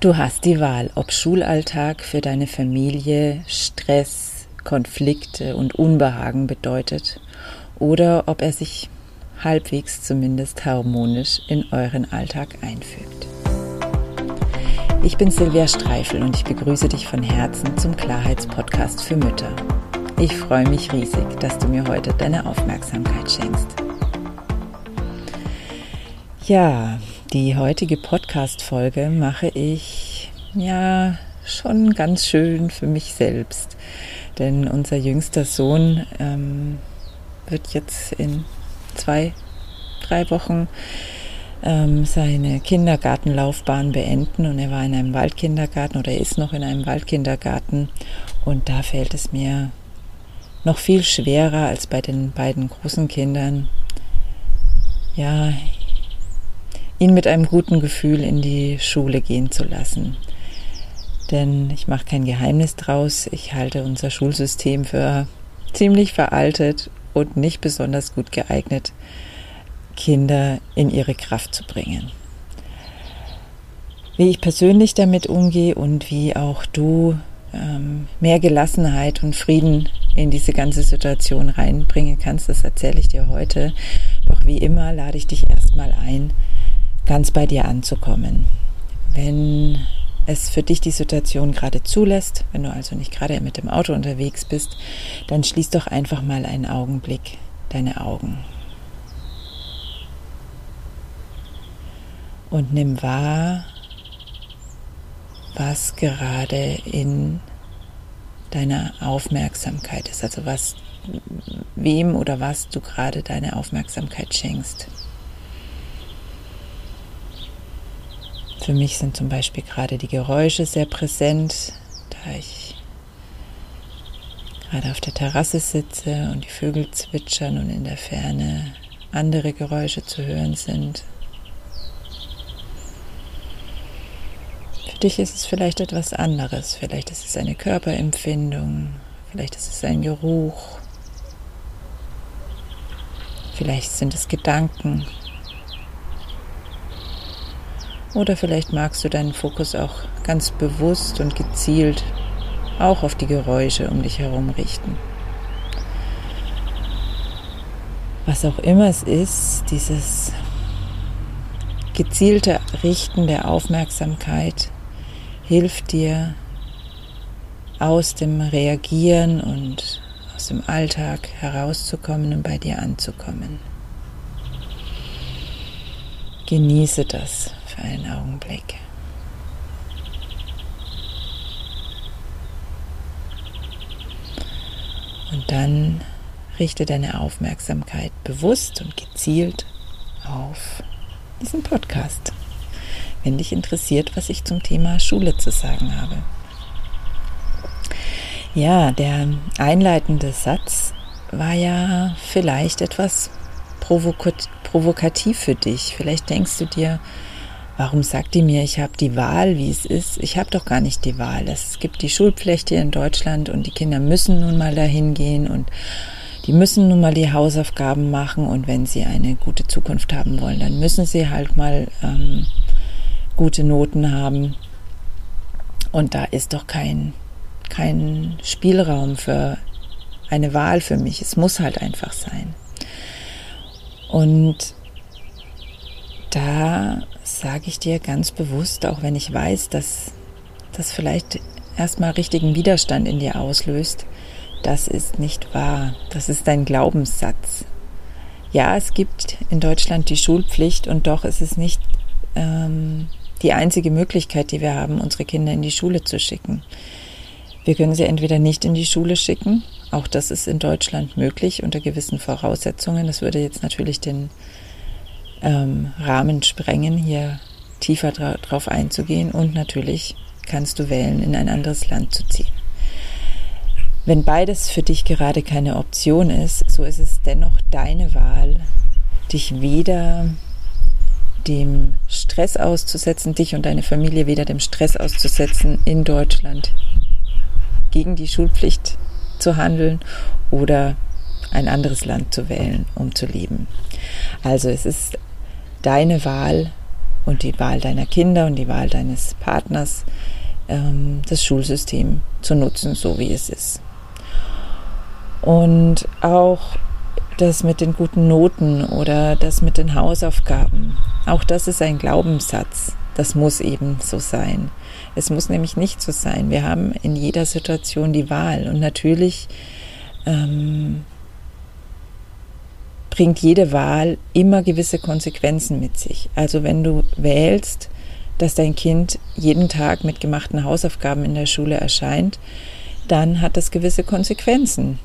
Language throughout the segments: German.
Du hast die Wahl, ob Schulalltag für deine Familie Stress, Konflikte und Unbehagen bedeutet oder ob er sich halbwegs zumindest harmonisch in euren Alltag einfügt. Ich bin Silvia Streifel und ich begrüße dich von Herzen zum Klarheitspodcast für Mütter. Ich freue mich riesig, dass du mir heute deine Aufmerksamkeit schenkst. Ja, die heutige Podcast-Folge mache ich ja schon ganz schön für mich selbst. Denn unser jüngster Sohn ähm, wird jetzt in zwei, drei Wochen ähm, seine Kindergartenlaufbahn beenden und er war in einem Waldkindergarten oder ist noch in einem Waldkindergarten und da fällt es mir noch viel schwerer als bei den beiden großen Kindern, ja, ihn mit einem guten Gefühl in die Schule gehen zu lassen. Denn ich mache kein Geheimnis draus, ich halte unser Schulsystem für ziemlich veraltet und nicht besonders gut geeignet, Kinder in ihre Kraft zu bringen. Wie ich persönlich damit umgehe und wie auch du ähm, mehr Gelassenheit und Frieden in diese ganze Situation reinbringen kannst, das erzähle ich dir heute. Doch wie immer lade ich dich erstmal ein, ganz bei dir anzukommen. Wenn es für dich die Situation gerade zulässt, wenn du also nicht gerade mit dem Auto unterwegs bist, dann schließ doch einfach mal einen Augenblick deine Augen. Und nimm wahr, was gerade in deiner Aufmerksamkeit ist, also was wem oder was du gerade deine Aufmerksamkeit schenkst. Für mich sind zum Beispiel gerade die Geräusche sehr präsent, da ich gerade auf der Terrasse sitze und die Vögel zwitschern und in der Ferne andere Geräusche zu hören sind. Für dich ist es vielleicht etwas anderes. Vielleicht ist es eine Körperempfindung, vielleicht ist es ein Geruch, vielleicht sind es Gedanken, oder vielleicht magst du deinen Fokus auch ganz bewusst und gezielt auch auf die Geräusche um dich herum richten. Was auch immer es ist, dieses gezielte Richten der Aufmerksamkeit hilft dir aus dem Reagieren und aus dem Alltag herauszukommen und bei dir anzukommen. Genieße das für einen Augenblick. Und dann richte deine Aufmerksamkeit bewusst und gezielt auf diesen Podcast, wenn dich interessiert, was ich zum Thema Schule zu sagen habe. Ja, der einleitende Satz war ja vielleicht etwas provokativ für dich. Vielleicht denkst du dir, Warum sagt die mir, ich habe die Wahl, wie es ist? Ich habe doch gar nicht die Wahl. Es gibt die Schulpflicht hier in Deutschland und die Kinder müssen nun mal dahin gehen und die müssen nun mal die Hausaufgaben machen und wenn sie eine gute Zukunft haben wollen, dann müssen sie halt mal ähm, gute Noten haben. Und da ist doch kein, kein Spielraum für eine Wahl für mich. Es muss halt einfach sein. Und da sage ich dir ganz bewusst, auch wenn ich weiß, dass das vielleicht erstmal richtigen Widerstand in dir auslöst, das ist nicht wahr. Das ist dein Glaubenssatz. Ja, es gibt in Deutschland die Schulpflicht und doch ist es nicht ähm, die einzige Möglichkeit, die wir haben, unsere Kinder in die Schule zu schicken. Wir können sie entweder nicht in die Schule schicken, auch das ist in Deutschland möglich unter gewissen Voraussetzungen. Das würde jetzt natürlich den ähm, Rahmen sprengen, hier tiefer dra drauf einzugehen und natürlich kannst du wählen, in ein anderes Land zu ziehen. Wenn beides für dich gerade keine Option ist, so ist es dennoch deine Wahl, dich weder dem Stress auszusetzen, dich und deine Familie weder dem Stress auszusetzen, in Deutschland gegen die Schulpflicht zu handeln oder ein anderes Land zu wählen, um zu leben. Also es ist deine Wahl, und die Wahl deiner Kinder und die Wahl deines Partners, ähm, das Schulsystem zu nutzen, so wie es ist. Und auch das mit den guten Noten oder das mit den Hausaufgaben, auch das ist ein Glaubenssatz. Das muss eben so sein. Es muss nämlich nicht so sein. Wir haben in jeder Situation die Wahl. Und natürlich ähm, bringt jede Wahl immer gewisse Konsequenzen mit sich. Also wenn du wählst, dass dein Kind jeden Tag mit gemachten Hausaufgaben in der Schule erscheint, dann hat das gewisse Konsequenzen.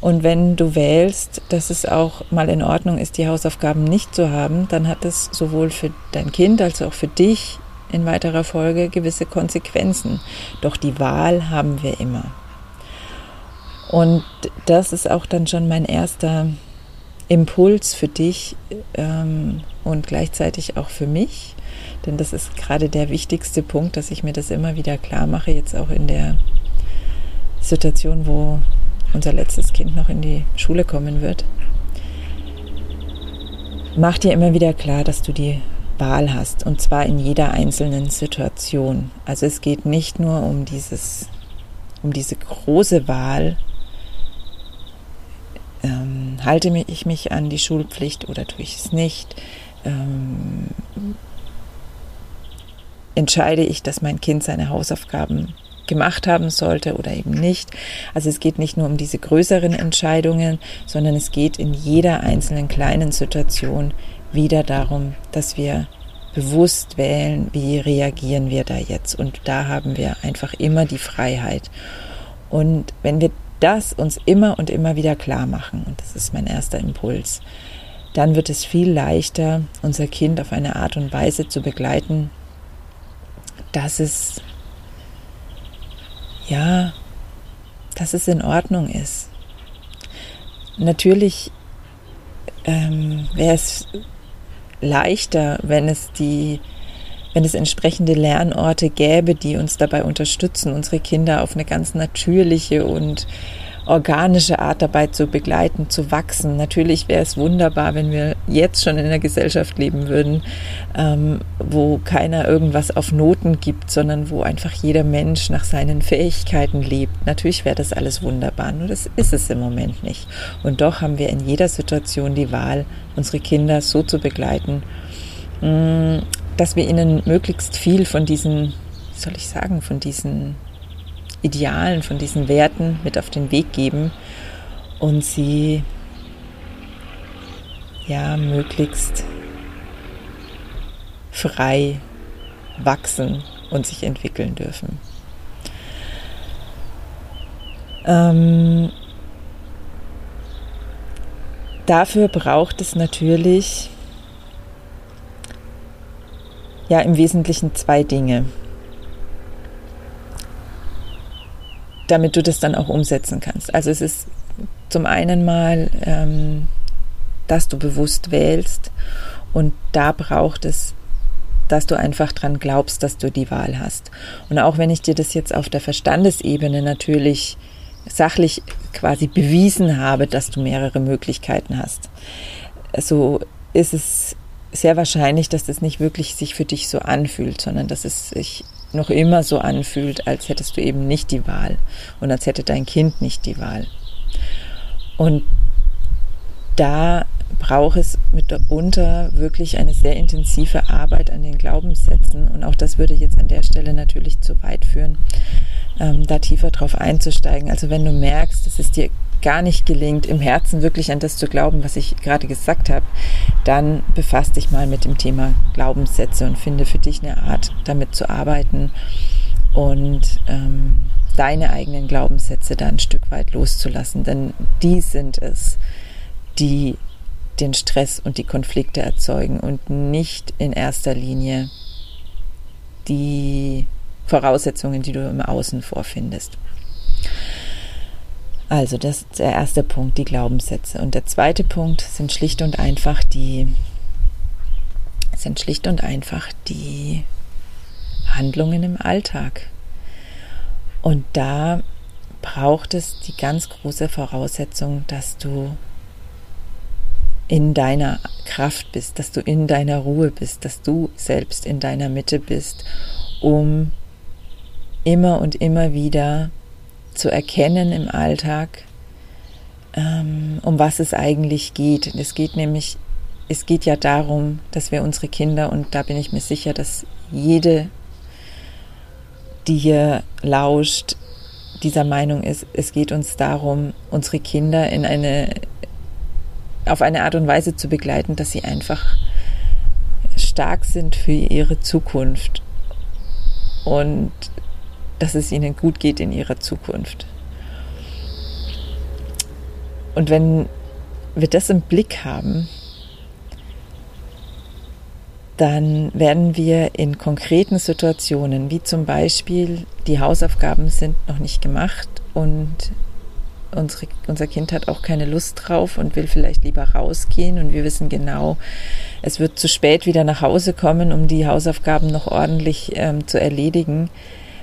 Und wenn du wählst, dass es auch mal in Ordnung ist, die Hausaufgaben nicht zu haben, dann hat es sowohl für dein Kind als auch für dich in weiterer Folge gewisse Konsequenzen. Doch die Wahl haben wir immer. Und das ist auch dann schon mein erster Impuls für dich ähm, und gleichzeitig auch für mich. Denn das ist gerade der wichtigste Punkt, dass ich mir das immer wieder klar mache, jetzt auch in der Situation, wo unser letztes Kind noch in die Schule kommen wird. Mach dir immer wieder klar, dass du die Wahl hast und zwar in jeder einzelnen Situation. Also es geht nicht nur um dieses, um diese große Wahl, halte ich mich an die Schulpflicht oder tue ich es nicht? Ähm, entscheide ich, dass mein Kind seine Hausaufgaben gemacht haben sollte oder eben nicht. Also es geht nicht nur um diese größeren Entscheidungen, sondern es geht in jeder einzelnen kleinen Situation wieder darum, dass wir bewusst wählen, wie reagieren wir da jetzt. Und da haben wir einfach immer die Freiheit. Und wenn wir das uns immer und immer wieder klar machen, und das ist mein erster Impuls, dann wird es viel leichter, unser Kind auf eine Art und Weise zu begleiten, dass es ja, dass es in Ordnung ist. Natürlich ähm, wäre es leichter, wenn es die, wenn es entsprechende Lernorte gäbe, die uns dabei unterstützen, unsere Kinder auf eine ganz natürliche und organische Art dabei zu begleiten, zu wachsen. Natürlich wäre es wunderbar, wenn wir jetzt schon in einer Gesellschaft leben würden, ähm, wo keiner irgendwas auf Noten gibt, sondern wo einfach jeder Mensch nach seinen Fähigkeiten lebt. Natürlich wäre das alles wunderbar, nur das ist es im Moment nicht. Und doch haben wir in jeder Situation die Wahl, unsere Kinder so zu begleiten, mm, dass wir ihnen möglichst viel von diesen, wie soll ich sagen, von diesen Idealen, von diesen Werten mit auf den Weg geben und sie ja möglichst frei wachsen und sich entwickeln dürfen. Ähm, dafür braucht es natürlich ja im Wesentlichen zwei Dinge. damit du das dann auch umsetzen kannst. Also es ist zum einen mal, ähm, dass du bewusst wählst und da braucht es, dass du einfach dran glaubst, dass du die Wahl hast. Und auch wenn ich dir das jetzt auf der Verstandesebene natürlich sachlich quasi bewiesen habe, dass du mehrere Möglichkeiten hast, so ist es sehr wahrscheinlich, dass das nicht wirklich sich für dich so anfühlt, sondern dass es sich noch immer so anfühlt, als hättest du eben nicht die Wahl und als hätte dein Kind nicht die Und da braucht es mitunter wirklich eine sehr intensive Arbeit an den Glaubenssätzen. Und auch das würde jetzt an der Stelle natürlich zu weit führen, ähm, da tiefer drauf einzusteigen. Also wenn du merkst, dass es dir gar nicht gelingt, im Herzen wirklich an das zu glauben, was ich gerade gesagt habe, dann befasst dich mal mit dem Thema Glaubenssätze und finde für dich eine Art, damit zu arbeiten und ähm, deine eigenen Glaubenssätze da ein Stück weit loszulassen. Denn die sind es, die den Stress und die Konflikte erzeugen und nicht in erster Linie die Voraussetzungen, die du im Außen vorfindest. Also das ist der erste Punkt, die Glaubenssätze. Und der zweite Punkt sind schlicht und einfach die sind schlicht und einfach die Handlungen im Alltag. Und da braucht es die ganz große Voraussetzung, dass du in deiner Kraft bist, dass du in deiner Ruhe bist, dass du selbst in deiner Mitte bist, um immer und immer wieder zu erkennen im Alltag, ähm, um was es eigentlich geht. Es geht nämlich, es geht ja darum, dass wir unsere Kinder, und da bin ich mir sicher, dass jede, die hier lauscht, dieser Meinung ist, es geht uns darum, unsere Kinder in eine auf eine Art und Weise zu begleiten, dass sie einfach stark sind für ihre Zukunft und dass es ihnen gut geht in ihrer Zukunft. Und wenn wir das im Blick haben, dann werden wir in konkreten Situationen, wie zum Beispiel die Hausaufgaben sind noch nicht gemacht und unsere, unser Kind hat auch keine Lust drauf und will vielleicht lieber rausgehen und wir wissen genau, es wird zu spät wieder nach Hause kommen, um die Hausaufgaben noch ordentlich ähm, zu erledigen.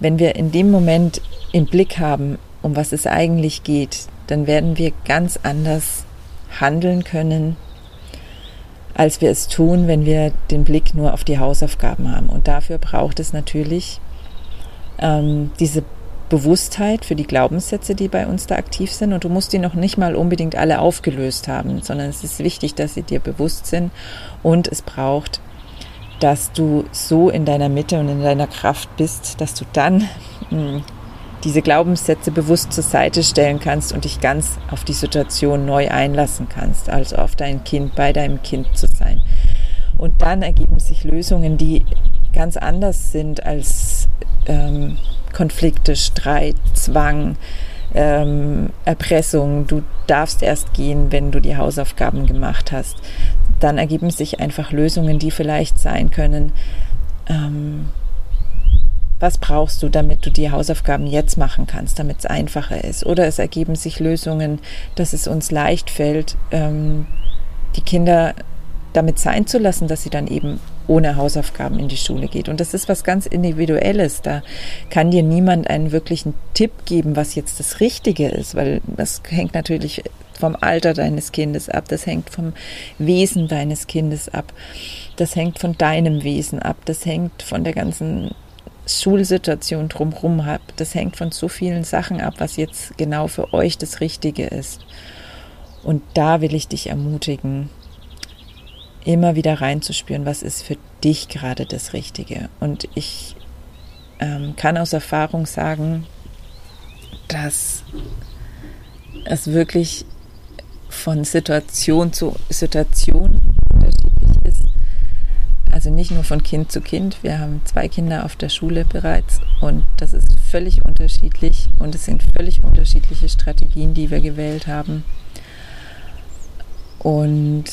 Wenn wir in dem Moment im Blick haben, um was es eigentlich geht, dann werden wir ganz anders handeln können, als wir es tun, wenn wir den Blick nur auf die Hausaufgaben haben. Und dafür braucht es natürlich ähm, diese Bewusstheit für die Glaubenssätze, die bei uns da aktiv sind. Und du musst die noch nicht mal unbedingt alle aufgelöst haben, sondern es ist wichtig, dass sie dir bewusst sind. Und es braucht, dass du so in deiner Mitte und in deiner Kraft bist, dass du dann mh, hm, diese Glaubenssätze bewusst zur Seite stellen kannst und dich ganz auf die Situation neu einlassen kannst, also auf dein Kind, bei deinem Kind zu sein. Und dann ergeben sich Lösungen, die ganz anders sind als ähm, Konflikte, Streit, Zwang, ähm, Erpressung. Du darfst erst gehen, wenn du die Hausaufgaben gemacht hast. Dann ergeben sich einfach Lösungen, die vielleicht sein können. Ähm, was brauchst du, damit du die Hausaufgaben jetzt machen kannst, damit es einfacher ist? Oder es ergeben sich Lösungen, dass es uns leicht fällt, ähm, die Kinder damit sein zu lassen, dass sie dann eben ohne Hausaufgaben in die Schule geht. Und das ist was ganz Individuelles. Da kann dir niemand einen wirklichen Tipp geben, was jetzt das Richtige ist, weil das hängt natürlich vom Alter deines Kindes ab, das hängt vom Wesen deines Kindes ab, das hängt von deinem Wesen ab, das hängt von der ganzen Schulsituation drumherum ab, das hängt von so vielen Sachen ab, was jetzt genau für euch das Richtige ist. Und da will ich dich ermutigen, immer wieder reinzuspüren, was ist für dich gerade das Richtige. Und ich ähm, kann aus Erfahrung sagen, dass es wirklich von Situation zu Situation unterschiedlich ist. Also nicht nur von Kind zu Kind. Wir haben zwei Kinder auf der Schule bereits und das ist völlig unterschiedlich und es sind völlig unterschiedliche Strategien, die wir gewählt haben. Und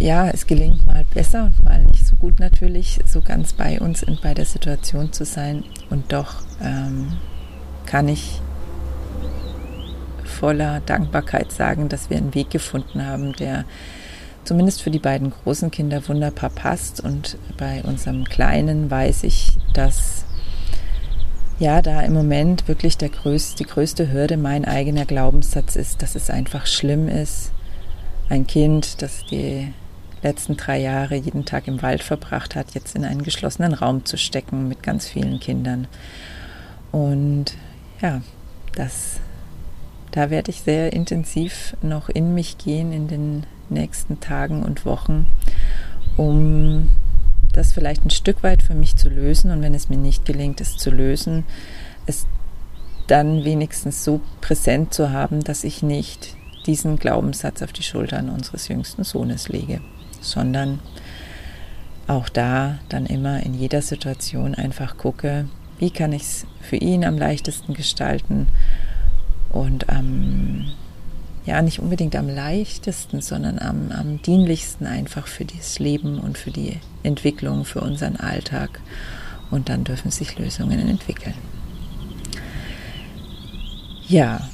ja, es gelingt mal besser und mal nicht so gut natürlich, so ganz bei uns und bei der Situation zu sein. Und doch ähm, kann ich voller Dankbarkeit sagen, dass wir einen Weg gefunden haben, der zumindest für die beiden großen Kinder wunderbar passt. Und bei unserem Kleinen weiß ich, dass ja, da im Moment wirklich der größte, die größte Hürde mein eigener Glaubenssatz ist, dass es einfach schlimm ist, ein Kind, das die letzten drei Jahre jeden Tag im Wald verbracht hat, jetzt in einen geschlossenen Raum zu stecken mit ganz vielen Kindern. Und ja, das, da werde ich sehr intensiv noch in mich gehen in den nächsten Tagen und Wochen, um das vielleicht ein Stück weit für mich zu lösen. Und wenn es mir nicht gelingt, es zu lösen, es dann wenigstens so präsent zu haben, dass ich nicht diesen Glaubenssatz auf die Schultern unseres jüngsten Sohnes lege sondern auch da dann immer in jeder Situation einfach gucke, wie kann ich es für ihn am leichtesten gestalten und am, ja, nicht unbedingt am leichtesten, sondern am, am dienlichsten einfach für das Leben und für die Entwicklung, für unseren Alltag. Und dann dürfen sich Lösungen entwickeln. Ja,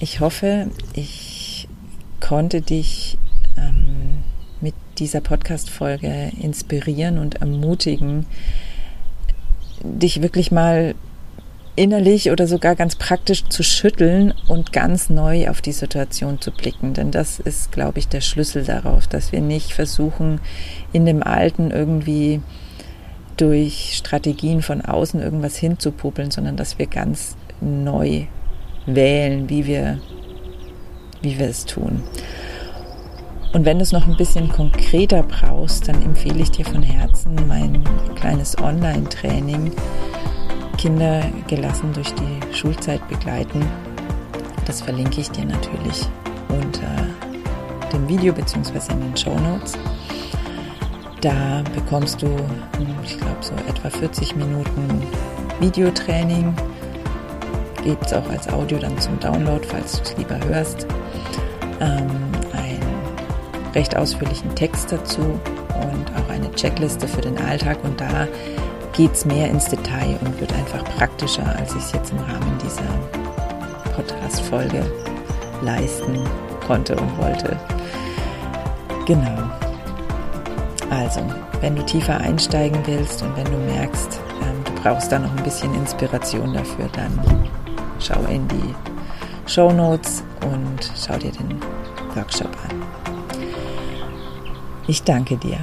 ich hoffe, ich konnte dich ähm, mit dieser Podcast-Folge inspirieren und ermutigen, dich wirklich mal innerlich oder sogar ganz praktisch zu schütteln und ganz neu auf die Situation zu blicken. Denn das ist, glaube ich, der Schlüssel darauf, dass wir nicht versuchen, in dem Alten irgendwie durch Strategien von außen irgendwas hinzupuppeln, sondern dass wir ganz neu wählen, wie wir, wie wir es tun. Und wenn du es noch ein bisschen konkreter brauchst, dann empfehle ich dir von Herzen mein kleines Online-Training Kinder gelassen durch die Schulzeit begleiten. Das verlinke ich dir natürlich unter dem Video bzw. in den Show Notes. Da bekommst du, ich glaube, so etwa 40 Minuten Videotraining. Gibt es auch als Audio dann zum Download, falls du es lieber hörst. Ähm, einen recht ausführlichen Text dazu und auch eine Checkliste für den Alltag. Und da geht es mehr ins Detail und wird einfach praktischer, als ich es jetzt im Rahmen dieser Podcast-Folge leisten konnte und wollte. Genau. Also, wenn du tiefer einsteigen willst und wenn du merkst, ähm, du brauchst da noch ein bisschen Inspiration dafür, dann schau in die Show Notes und schau dir den Workshop an. Ich danke dir.